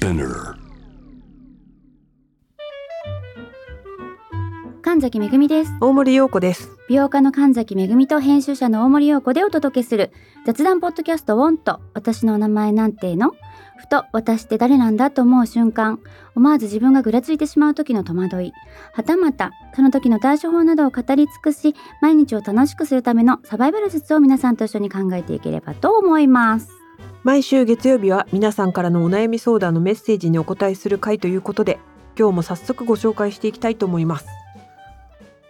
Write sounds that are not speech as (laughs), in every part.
Spinner. 神崎めぐみです。大森洋子です。美容家の神崎めぐみと編集者の大森洋子でお届けする雑談ポッドキャストウォンと私のお名前なんての？ふと私って誰なんだと思う瞬間。思わず自分がぐらついてしまう時の戸惑い。はたまたその時の対処法などを語り尽くし毎日を楽しくするためのサバイバル術を皆さんと一緒に考えていければと思います毎週月曜日は皆さんからのお悩み相談のメッセージにお答えする回ということで、今日も早速ご紹介していきたいと思います。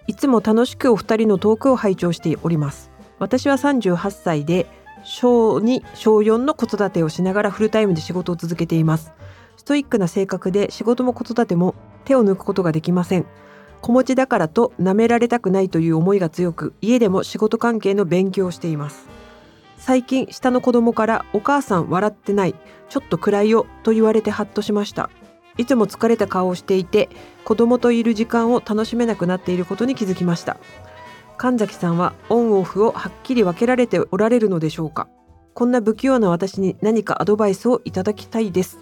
いつも楽しくお二人のトークを拝聴しております。私は38歳で小2小4の子育てをしながらフルタイムで仕事を続けています。ストイックな性格で仕事も子育ても手を抜くことができません。子持ちだからと舐められたくないという思いが強く、家でも仕事関係の勉強をしています。最近下の子供から「お母さん笑ってないちょっと暗いよ」と言われてハッとしました。いつも疲れた顔をしていて子供といる時間を楽しめなくなっていることに気づきました。神崎さんはオンオフをはっきり分けられておられるのでしょうか。こんな不器用な私に何かアドバイスをいただきたいです。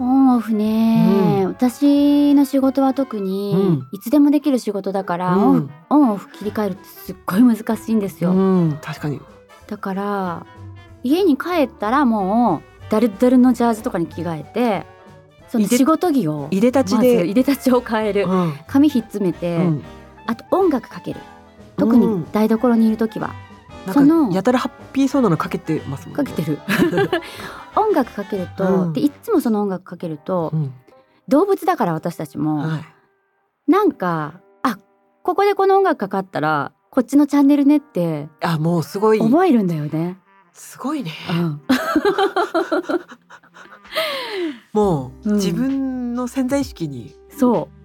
オンオフね、私の仕事は特に、うん。いつでもできる仕事だから、うん。オンオフ切り替えるってすっごい難しいんですよ、うん。確かに。だから家に帰ったらもうダルダルのジャージとかに着替えてその仕事着をいでたちで、いでたちを変える、うん。髪ひっつめて、うん。あと音楽かける。特に台所にいる時は、なんそのかやたらハッピーそうなのかけてますもんかけてる。(laughs) 音楽かけると、うん。でいっつもその音楽かけると、うん。動物だから私たちも、はい。なんかあここでこの音楽かかったらこっちのチャンネルねってあもうすごい。覚えるんだよね。すごいね。うん。(laughs) もう、うん。自分の潜在意識にそう。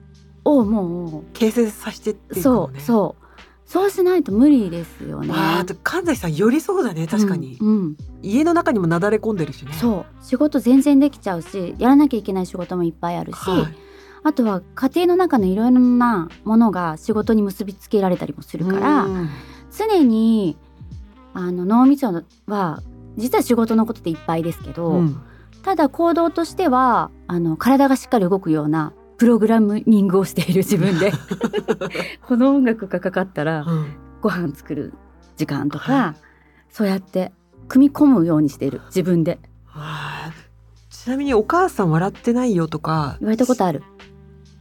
をも形成させてってね。そうそうそうしないと無理ですよね。ああ神崎さんよりそうだね確かに、うん。うん家の中にもなだれ込んでるしね。そう。仕事全然できちゃうしやらなきゃいけない仕事もいっぱいあるし、はい。あとは家庭の中のいろいろなものが仕事に結びつけられたりもするから、うん。常にあの脳みそは実は仕事のことでいっぱいですけど、うん。ただ行動としてはあの体がしっかり動くようなプログラミングをしている自分で。(laughs) この音楽がかかったらうん。ご飯作る時間とか、はい。そうやって組み込むようにしている自分で。ちなみにお母さん笑ってないよとか言われたことある。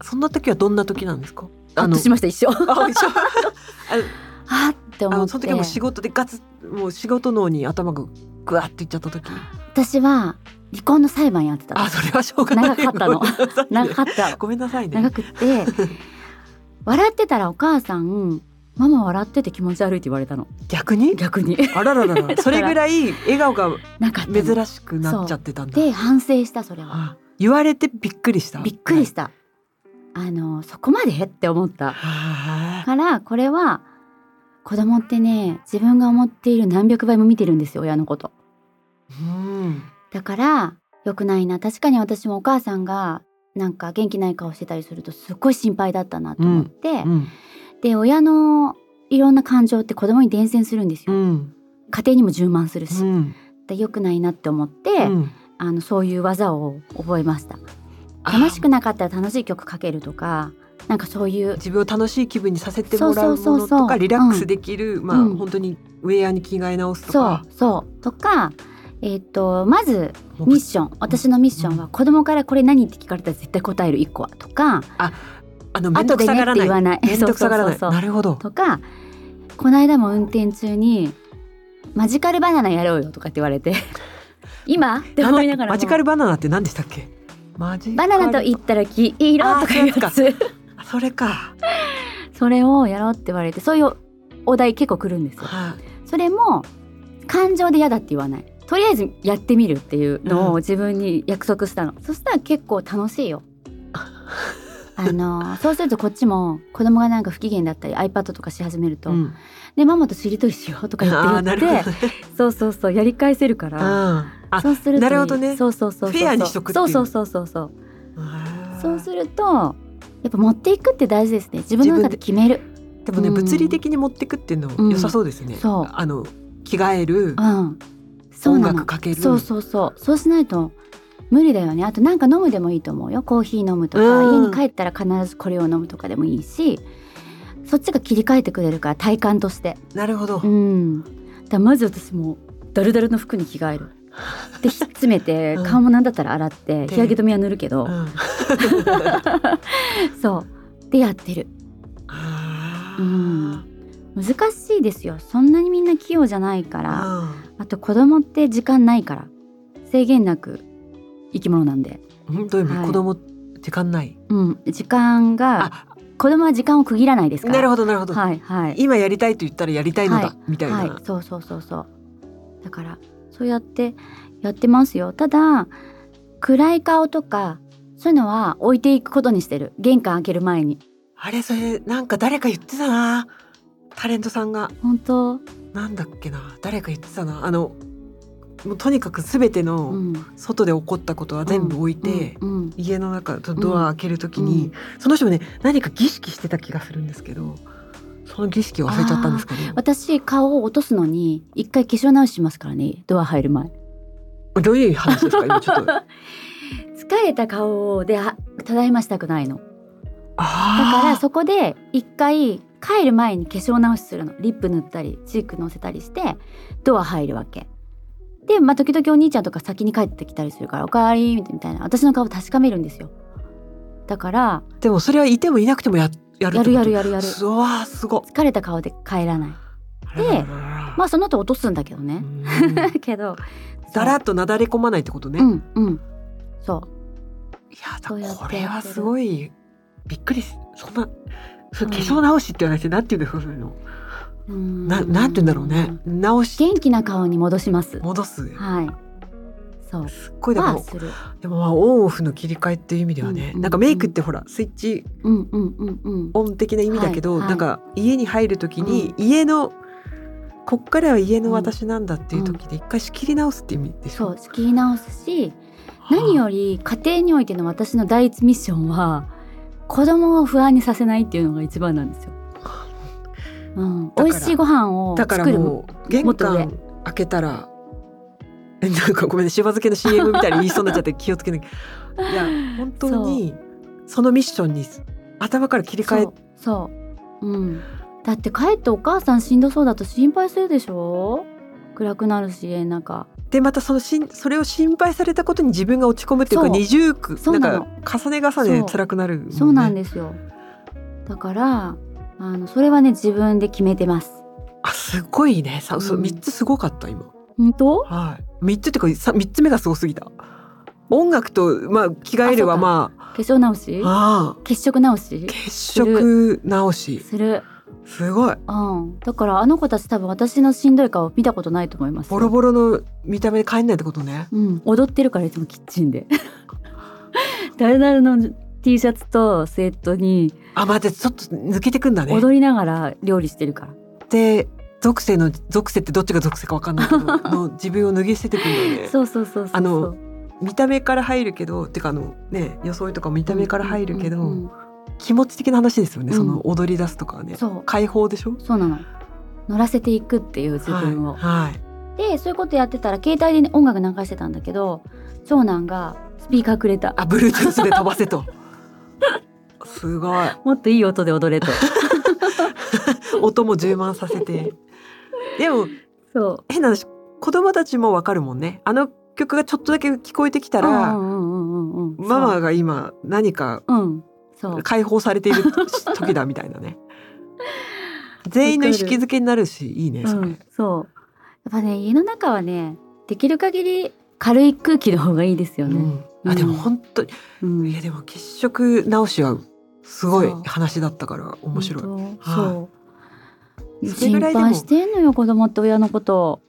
そんな時はどんな時なんですか？あとしました一緒。あ一緒。(laughs) あってあ思って。のその時はもう仕事でガツもう仕事脳に頭がグワッていっちゃった時。私は離婚の裁判やってた。のあそれはしょうがない。長かったの。長かった。ごめんなさいね。長くって。笑ってたらお母さんママ笑ってて気持ち悪いって言われたの。逆に？逆に。あらららら。(laughs) それぐらい笑顔が珍しくなっちゃってたんだ。で反省したそれは。あ言われてびっくりした？びっくりした、あのそこまでって思った。はからこれは子供ってね自分が思っている何百倍も見てるんですよ親のこと。いうん。だから良くないな。確かに私もお母さんがなんか元気ない顔してたりするとすっごい心配だったなと思って、うん。で親のいろんな感情って子供に伝染するんですよ、うん。家庭にも充満するし、うん。で良くないなって思って、うん。あのそういう技を覚えました。あ。楽しくなかったら楽しい曲かけるとかなんかそういう自分を楽しい気分にさせてもらうものとかリラックスできる、まあ、うん本当にウェアに着替え直すとそうかそう。とかえっ、とまずミッション。私のミッションは子供からこれ何って聞かれたら絶対答える。1個はとか。あの面倒くさがらない。ない。面倒くさがらない。なるほど。とかこの間も運転中にマジカルバナナやろうよとかって言われて。(laughs) 今？って思いながらも。マジカルバナナって何でしたっけ？バルナナ。と言ったら黄色とかいうやあつあそれか、それをやろうって言われてそういうお題結構来るんですよ。はい。それも感情で嫌だって言わない。とりあえずやってみるっていうのをうん自分に約束したの、そしたら結構楽しいよ。(laughs) あのそうするとこっちも子供がなんか不機嫌だったり iPad とかし始めると「うんでママとしりとりしよう」とか言って言ってね。そうそうそうやり返せるから。うん。あそうするとなるほどね。そうそうそうそうフェアにしとくっていう。そうそうそうそうそう。そうするとやっぱ持っていくって大事ですね。自分の中で決める。でもね、うん。物理的に持ってくっていうの良さそうですね、そう。あの着替えるうん。そう音なの。楽かける。そうそうそう。そうしないと無理だよね。あとなんか飲むでもいいと思うよ。コーヒー飲むとか、うん。家に帰ったら必ずこれを飲むとかでもいいし。そっちが切り替えてくれるから体感として。なるほど。うん。だまず私もうダルダルの服に着替えるでひっつめてうん。顔もなんだったら洗ってで日焼け止めは塗るけど、うん。(laughs) そう。でやってる。うん。難しいですよ。そんなにみんな器用じゃないから。うあと子供って時間ないから。制限なく生き物なんで、んどういう意味、はい。子供時間ない。うん、時間があ。子供は時間を区切らないですから。なるほどなるほど、はいはい。今やりたいと言ったらやりたいのだ、はいみたいな、はい。そうそうそうそう。だからそうやってやってますよ。ただ暗い顔とかそういうのは置いていくことにしてる。玄関開ける前に。あれそれなんか誰か言ってたな。タレントさんが。本当？なんだっけな。誰か言ってたな。あのもうとにかく全てうのん。外で起こったことは全部置いて、うんうん家の中とドア開けるときに、うん。その人もね何か儀式してた気がするんですけどその儀式を忘れちゃったんですけど私顔を落とすのに一回化粧直ししますからね。ドア入る前。どういう話ですか？今ちょっと。(laughs) 疲れた顔であただいましたくないの。だあからそこで一回帰る前に化粧直しするの。リップ塗ったりチークのせたりしてドア入るわけ。でまあ時々お兄ちゃんとか先に帰ってきたりするから「おかわり」みたいな。私の顔確かめるんですよ。だからーでもそれはいてもいなくてもややるやるやるややるやる。すわーすごっ疲れた顔で帰らない。でまあその後落とすんだけどね、うん。(laughs) けどだらっとなだれ込まないってことね、いうんうん。そう。やだそうやってこれはすごいびっくりしそんなそれ化粧直しって言われてなんて言うんですかそういうの。うん。ななんて言うんだろうね。直し。元気な顔に戻します。戻す。はいそう。すっごいでもはする。でもまあオンオフの切り替えっていう意味ではね、うんうんなんかメイクってほらスイッチうんうんうんうん。オン的な意味だけど、はいはい。なんか家に入る時に家の、こっからは家の私なんだっていう時で一回仕切り直すって意味でしょ、そう仕切り直すし何より家庭においての私の第一ミッションは子供を不安にさせないっていうのが一番なんですよ。うん、だから美味しいご飯をだからもう玄関開けたらえなんかごめんねしば漬けの CM みたいに言いそうになっちゃって気をつけなきゃ。いや本当にそのミッションに頭から切り替えそうそう、うん、だって帰ってお母さんしんどそうだと心配するでしょ？暗くなるし家の中でまたそのしんそれを心配されたことに自分が落ち込むっていうか二重苦なんか重ね重ね辛くなるね、そうなんですよ。だからあのそれはね自分で決めてます。あすごいね。さ、そううん。三つすごかった今。本当？はい三つってかさ三つ目がすごすぎた。音楽とまあ着替えるはあそうか。ま化粧直し？ああ。血色直し？あ血色直しする。すごい。うん。だからあの子たち多分私のしんどい顔見たことないと思いますよ。ボロボロの見た目で帰んないってことね。うん、踊ってるからいつもキッチンで。ダルダルの T シャツとスウェットにあ待ってちょっと抜けてくんだね。踊りながら料理してるから、で属性の属性ってどっちが属性かわかんないけど (laughs) の自分を脱ぎ捨ててくんだよね。そうそうそうそうあの見た目から入るけどってかあのね装いとかも見た目から入るけど、うんうんうん気持ち的な話ですよね、うん。その踊り出すとかはね。そう。解放でしょ？そうなの。乗らせていくっていう自分を、はい、はい。でそういうことやってたら携帯で、ね、音楽流してたんだけど長男がスピーカーくれた。あ、ブルートゥースで飛ばせと。すごい。(laughs) もっといい音で踊れと。(laughs) 音も充満させて。でも、そう。変な話、子供たちもわかるもんね。あの曲がちょっとだけ聞こえてきたら、ママが今何か解放されている (laughs) 時だみたいなね。全員の意識づけになるし、いいね、それ。うん、そう。やっぱね家の中はねできる限り軽い空気の方がいいですよね、うん。あ、でも本当に、うん。いやでも血色直しはすごい話だったから面白い。はいそうそれぐらいでも心配してんのよ子供って親のこと。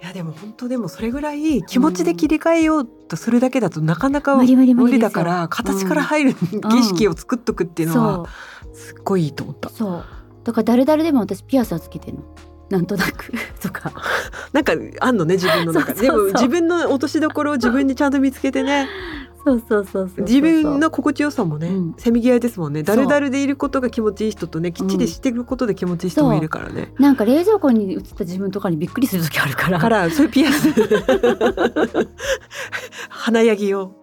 いやでも本当でもそれぐらい気持ちで切り替えようとするだけだとなかなか無理だから形から入る儀式を作っとくっていうのはそすっごいいいと思った。う。そう。だから誰々でも私ピアスはつけてんの。なんとなく。(laughs) とか。なんかあんのね自分の中。で。も自分の落としどころを自分にちゃんと見つけてねそうそうそうそう自分の心地よさもね、うん。せめぎ合いですもんね。だるだるでいることが気持ちいい人とねきっちり知ってることで気持ちいい人もいるからね。なんか冷蔵庫に映った自分とかにびっくりする時あるから。からそういうピアス。華やぎを。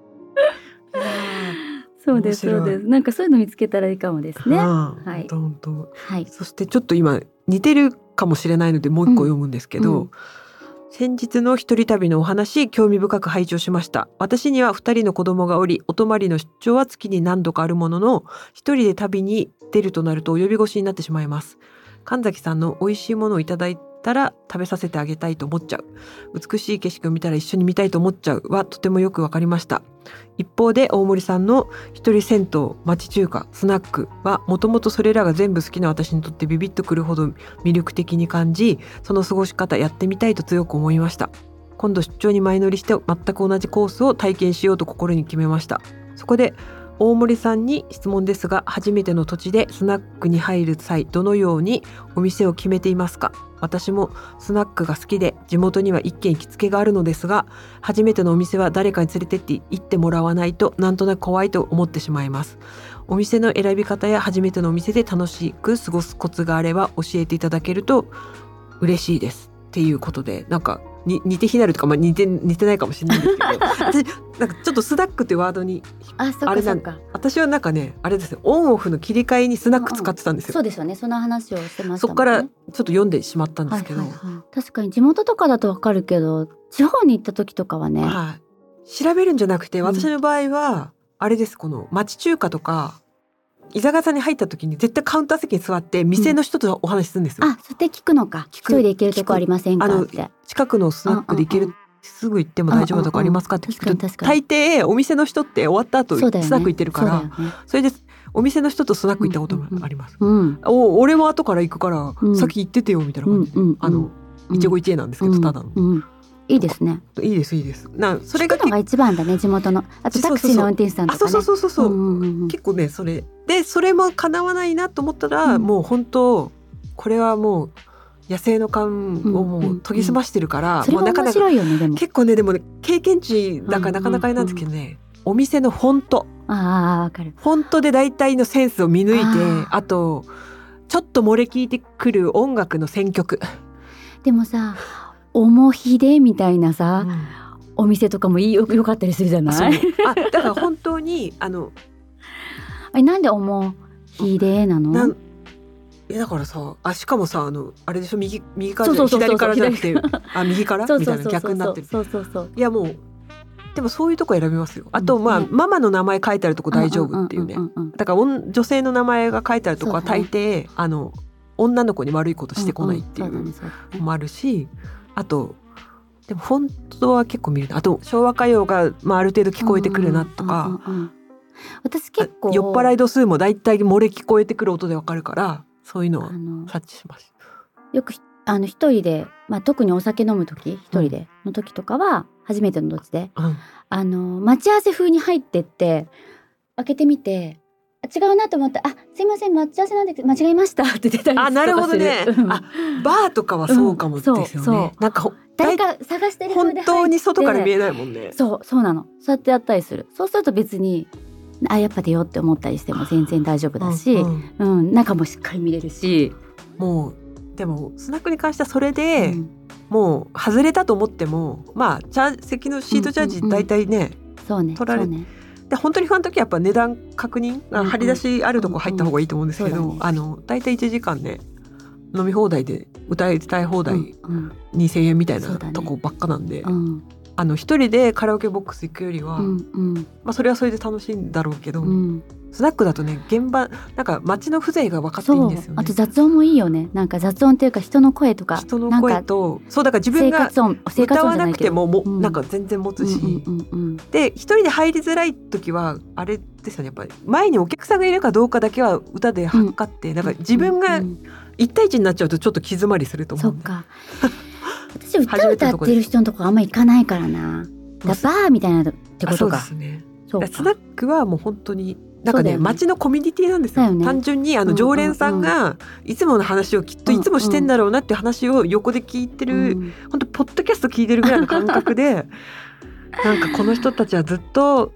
そうですそうです。なんかそういうの見つけたらいいかもですね。ははい。い本当はい。そしてちょっと今似てるかもしれないのでもう一個読むんですけど、うんうん先日の一人旅のお話興味深く拝聴しました。私には二人の子供がおりお泊まりの出張は月に何度かあるものの一人で旅に出るとなると及び腰になってしまいます。神崎さんの美味しいものをいただいたら食べさせてあげたいと思っちゃう。美しい景色を見たら一緒に見たいと思っちゃうはとてもよくわかりました。一方で大森さんの一人銭湯町中華スナックはもともとそれらが全部好きな私にとってビビッとくるほど魅力的に感じその過ごし方やってみたいと強く思いました。今度出張に前乗りして全く同じコースを体験しようと心に決めました。そこで大森さんに質問ですが初めての土地でスナックに入る際どのようにお店を決めていますか？私もスナックが好きで地元には一軒行きつけがあるのですが初めてのお店は誰かに連れてって行ってもらわないとなんとなく怖いと思ってしまいます。お店の選び方や初めてのお店で楽しく過ごすコツがあれば教えていただけると嬉しいです。っていうことでなんかに似て非なるとか、まあ、似て似てないかもしれないんですけど (laughs) 私なんかちょっとスナックってワードにああれなんか私はなんかねあれですねオンオフの切り替えにスナック使ってたんですよ、そうですよね。その話をしてましね。そこからちょっと読んでしまったんですけど、はいはいはい、確かに地元とかだとわかるけど地方に行った時とかはね、はい、調べるんじゃなくてうん。私の場合は、あれです。この町中華とか居酒屋さんに入った時に絶対カウンター席に座って店の人とお話しするんですよ、あそうやって聞くのか。聞く。一人で行けるとこありませんか？って。近くのスナックで行ける、うんうんすぐ行っても大丈夫なとこありますか？って聞くと、大抵お店の人って終わった後スナック行ってるからそれでお店の人とスナック行ったこともあります、うんお俺も後から行くから、うん。先行っててよみたいな感じで、うんうんうんあの一期一会なんですけど、ただの、うんうんいいですね。いいですいいです。なそそれが一番だね地元の。あとタクシーの運転手さんとかね。あそうそうそうそう。そう、んんうん。結構ねそれでそれも叶わないなと思ったら、うん。もう本当これはもう野生の感をもうんうんううん。研ぎ澄ましてるから、それが面もうなかなかね結構ねでもね経験値だからなかなかなんですけどね、お店のフォント。ああわかる。フォントで大体のセンスを見抜いてああとちょっと漏れ聞いてくる音楽の選曲、でもさおもひでみたいなさ、うん。お店とかもいいよよかったりするじゃない？あだから本当にあの (laughs) あれなんでおもひでなの？なんえだからさあしかもさあのあれでしょ？右右から左からじゃなくて (laughs) あ右から？みたいうな逆になってる。そうそうそういやもうでもそういうとこ選びますよ。あと、うん。まあ、ね。ママの名前書いてあるとこ大丈夫っていうね。んんんうんだから女性の名前が書いてあるとこは大抵、あの女の子に悪いことしてこないっていうのもあるしあとでも本当は結構見るな。あと昭和歌謡が、まあ、ある程度聞こえてくるなとか、うんうんうんうん。私結構酔っ払い度数も大体漏れ聞こえてくる音でわかるからそういうの。は察知します。よくひあの一人で、まあ、特にお酒飲む時一人での時とかは初めての土地で。うん。あの待ち合わせ風に入ってって開けてみてあ違うなと思ったあすいません待ち合わせなんで間違えました (laughs) って出たりあなるほどね。うん。あバーとかはそうかもですよね。うんそうなんかほ誰か探してる風本当に外から見えないもんね。そうそうなの。そうやってやったりする。そうすると別にあやっぱ出ようって思ったりしても全然大丈夫だし、うんうん。うん中もしっかり見れるし、もうでもスナックに関してはそれで、うん。もう外れたと思ってもまあチャー席のシートチャージ大体ね、そうね取られそうねで本当に不安の時はやっぱ値段確認、あうんうん。張り出しあるとこ入った方がいいと思うんですけど、うんうん。あの大体1時間ね飲み放題で歌いたい放題うん2,000円みたいなとこばっかなんで、うん。あの一人でカラオケボックス行くよりは、うんうん。まあそれはそれで楽しいんだろうけど、うんスナックだとね現場なんか街の風情が分かっていいんですよね。あと。雑音もいいよね。なんか雑音っていうか人の声とか。人の声とそうだから自分が歌わなくてもも、うん。なんか全然持つし、うんうんうんで一人で入りづらい時はあれですよね。やっぱり前にお客さんがいるかどうかだけは歌で測って、なんか自分がうんうん一対一になっちゃうとちょっと気詰まりすると思うんで。そっか。私歌歌ってる人のとこあんま行かないからな。だバーみたいなってあそうでことかすね。そうか。スナックはもう本当になんかねね。街のコミュニティなんですよ。ね。単純にあうんうんうん。の常連さんがいつもの話をきっといつもしてんだろうなって話を横で聞いてる、うん本当ポッドキャスト聞いてるぐらいの感覚で (laughs) なんかこの人たちはずっと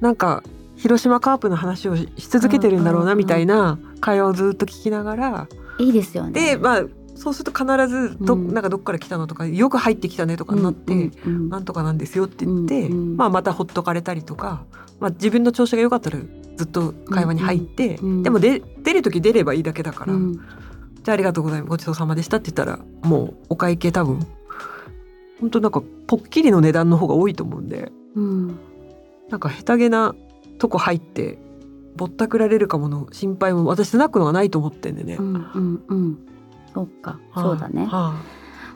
なんか広島カープの話をしし続けてるんだろうなみたいな会話をずっと聞きながらいいですよね。でまあそうすると必ずど,、うん。なんかどっから来たのとかよく入ってきたねとかになって、うんうんなんとかなんですよって言って、うんうん。まあ、またほっとかれたりとか、まあ、自分の調子が良かったらずっと会話に入って、うんうんでもで出る時出ればいいだけだから、うん。じゃあありがとうございます。ごちそうさまでしたって言ったらもうお会計多分本当なんかポッキリの値段の方が多いと思うんでうん。なんか下手げなとこ入ってぼったくられるかもの心配も私スナックのがないと思ってんでね。うんうんうん。そうかはいそうだね、はいま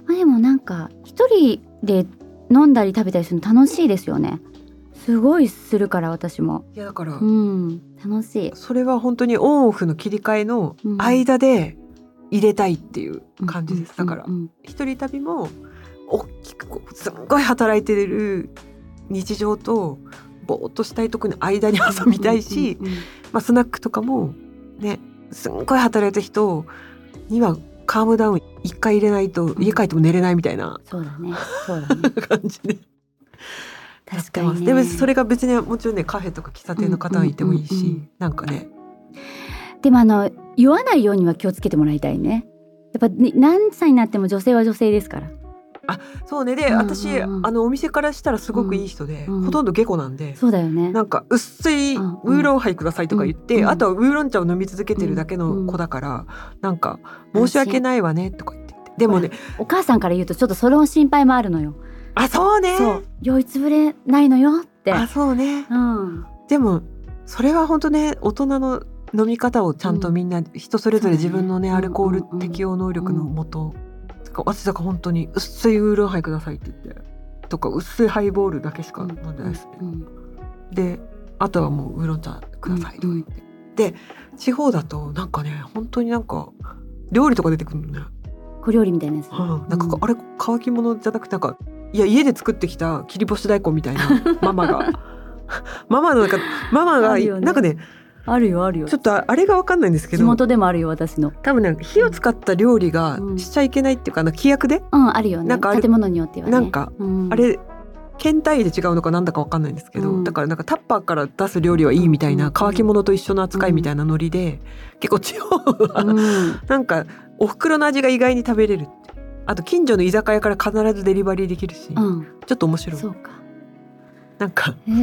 あ、でもなんか一人で飲んだり食べたりするの楽しいですよねすごいするから私も。いやだから、うん楽しい。それは本当にオンオフの切り替えの間で入れたいっていう感じです、だから一人旅も大きくこうすんごい働いてる日常とぼーっとしたいとこに間に挟みたいし、まあ、スナックとかもねすんごい働いた人にはカームダウン一回入れないと家帰っても寝れないみたいなそうだね。そうだね。(laughs) 感じでやっ確かにね。てますでもそれが別にもちろんねカフェとか喫茶店の方はいてもいいし、うんうんうん。うんなんかね。でもあの酔わないようには気をつけてもらいたいね。やっぱね何歳になっても女性は女性ですから。そうね。で、うんうんうん。私あのお店からしたらすごくいい人で、うんうんほとんど下戸なんで、そうだよね。なんか薄いウうんーロンハイくださいとか言って、うんあとはウーロン茶を飲み続けてるだけの子だから、なんか申し訳ないわねとか言って。てでもねお母さんから言うとちょっとその心配もあるのよあそうね。そう。酔いつぶれないのよって。あそうね。うん。でもそれは本当ね大人の飲み方をちゃんとみんな人それぞれ自分のねそうだねアルコールうんうん。うん適応能力のもと、私だから本当に薄いウーロンハイくださいって言って。とか薄いハイボールだけしか飲んでないですね、うんであとはもうウーロン茶くださいとか言って、で地方だとなんかね本当になんか料理とか出てくるのね、小料理みたいなやつ、うん。なんか、うん。あれ乾き物じゃなくてなんかいや家で作ってきた切り干し大根みたいな (laughs) ママが。ママのなんかママが、あるよね。なんかねあるよあるよ。ちょっとああれがわかんないんですけ地ど元でもあるよ私の。多分ね火を使った料理がうん。しちゃいけないっていうか、あの規約で、うんあるよね。なんか建物によってはね。なんかうん。あれ県単位で違うのかなんだかわかんないんですけど、うん。だからなんかタッパーから出す料理はいいみたいな、うん。乾き物と一緒の扱いみたいなノリで、結構地方は、うん。なんかお袋の味が意外に食べれるってあと近所の居酒屋から必ずデリバリーできるし、うん。ちょっと面白い。そうか。なんかへみん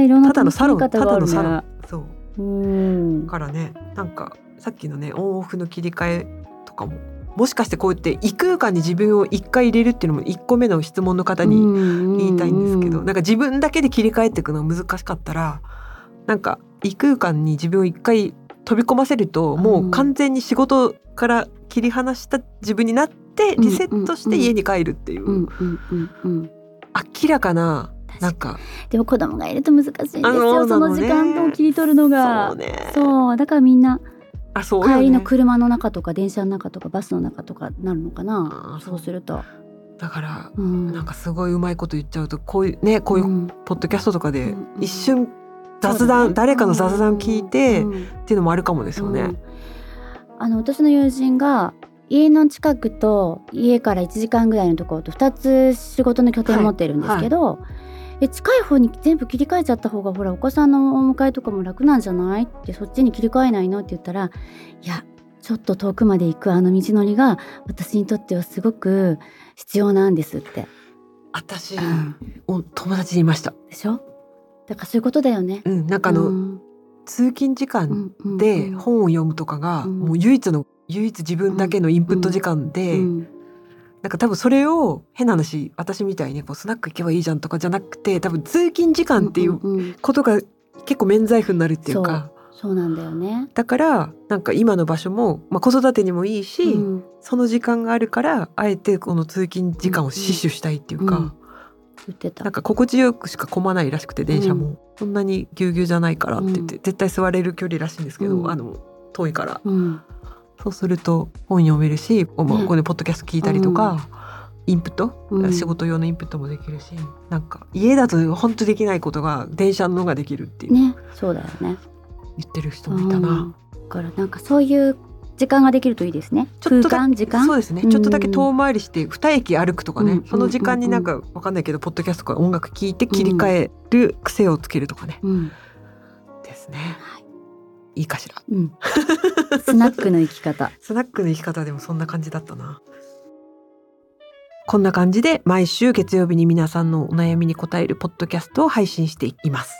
えいろんななただのサロンた楽しみ方があるだのサロン。ねそう。うん。からねなんかさっきのねオンオフの切り替えとかももしかしてこうやって異空間に自分を一回入れるっていうのも一個目の質問の方に言いたいんですけど、うんなんか自分だけで切り替えていくのが難しかったらなんか異空間に自分を一回飛び込ませるともう完全に仕事から切り離した自分になってリセットして家に帰るっていう、うんうんうんうん。明らかななんか。でも子供がいると難しいんですあよそその時間を切り取るのが。そうね。だからみんなあそうよ帰りのね車の中とか電車の中とかバスの中とかなるのかあなーそうすると、だからうん、なんかすごいうまいこと言っちゃうとこういうねこういううん。ポッドキャストとかでうん一瞬雑そうだ談、ね。誰かの雑談聞いて、うんっていうのもあるかもですよね。うん。あの私の友人が家の近くと家から1時間ぐらいのところと2つ仕事の拠点を持ってるんですけど、え近い方に全部切り替えちゃった方がほらお子さんのお迎えとかも楽なんじゃない？ってそっちに切り替えないの？って言ったらいやちょっと遠くまで行くあの道のりが私にとってはすごく必要なんですって、私、うん。お友達にいました。でしょ？だからそういうことだよね。うん、なんかあの、うん。通勤時間でうん。本を読むとかが、うん。もう唯一の唯一自分だけのインプット時間で、うんなんか多分それを変な話私みたいにこうスナック行けばいいじゃんとかじゃなくて多分通勤時間っていうんんん。ことが結構免罪符になるっていうか。そうなんだよね。だからなんか今の場所も、まあ、子育てにもいいし、うん。その時間があるからあえてこの通勤時間を死守したいっていうか、うん。言ってた。なんか心地よくしか混まないらしくて電車も、そんなにぎゅうぎゅうじゃないからって言って、絶対座れる距離らしいんですけど、うん。あの遠いから。うんそうすると本読めるし、まあねここでポッドキャスト聞いたりとか、インプット、うん。仕事用のインプットもできるしなんか家だと本当できないことが電車の方ができるっていう、ねそうだよね。言ってる人もいたな。うん。だからなんかそういう時間ができるといいですね。空ちょっと時間。そうですね、うんちょっとだけ遠回りして二駅歩くとかね、うんその時間になんかわかんないけどポッドキャストとか音楽聴いて切り替える癖をつけるとかね、うん。ですね、はいいいかしら。うん。スナックの生き方。(laughs) スナックの生き方でもそんな感じだったな。こんな感じで毎週月曜日に皆さんのお悩みに答えるポッドキャストを配信しています。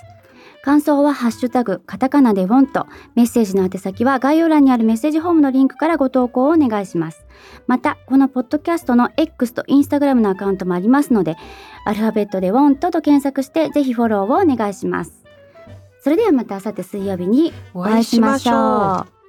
感想はハッシュタグカタカナでウォンとメッセージの宛先は概要欄にあるメッセージフォームのリンクからご投稿をお願いします。またこのポッドキャストの X と Instagram のアカウントもありますのでアルファベットでウォンとと検索してぜひフォローをお願いしますそれではまた明後日水曜日にお会いしましょう。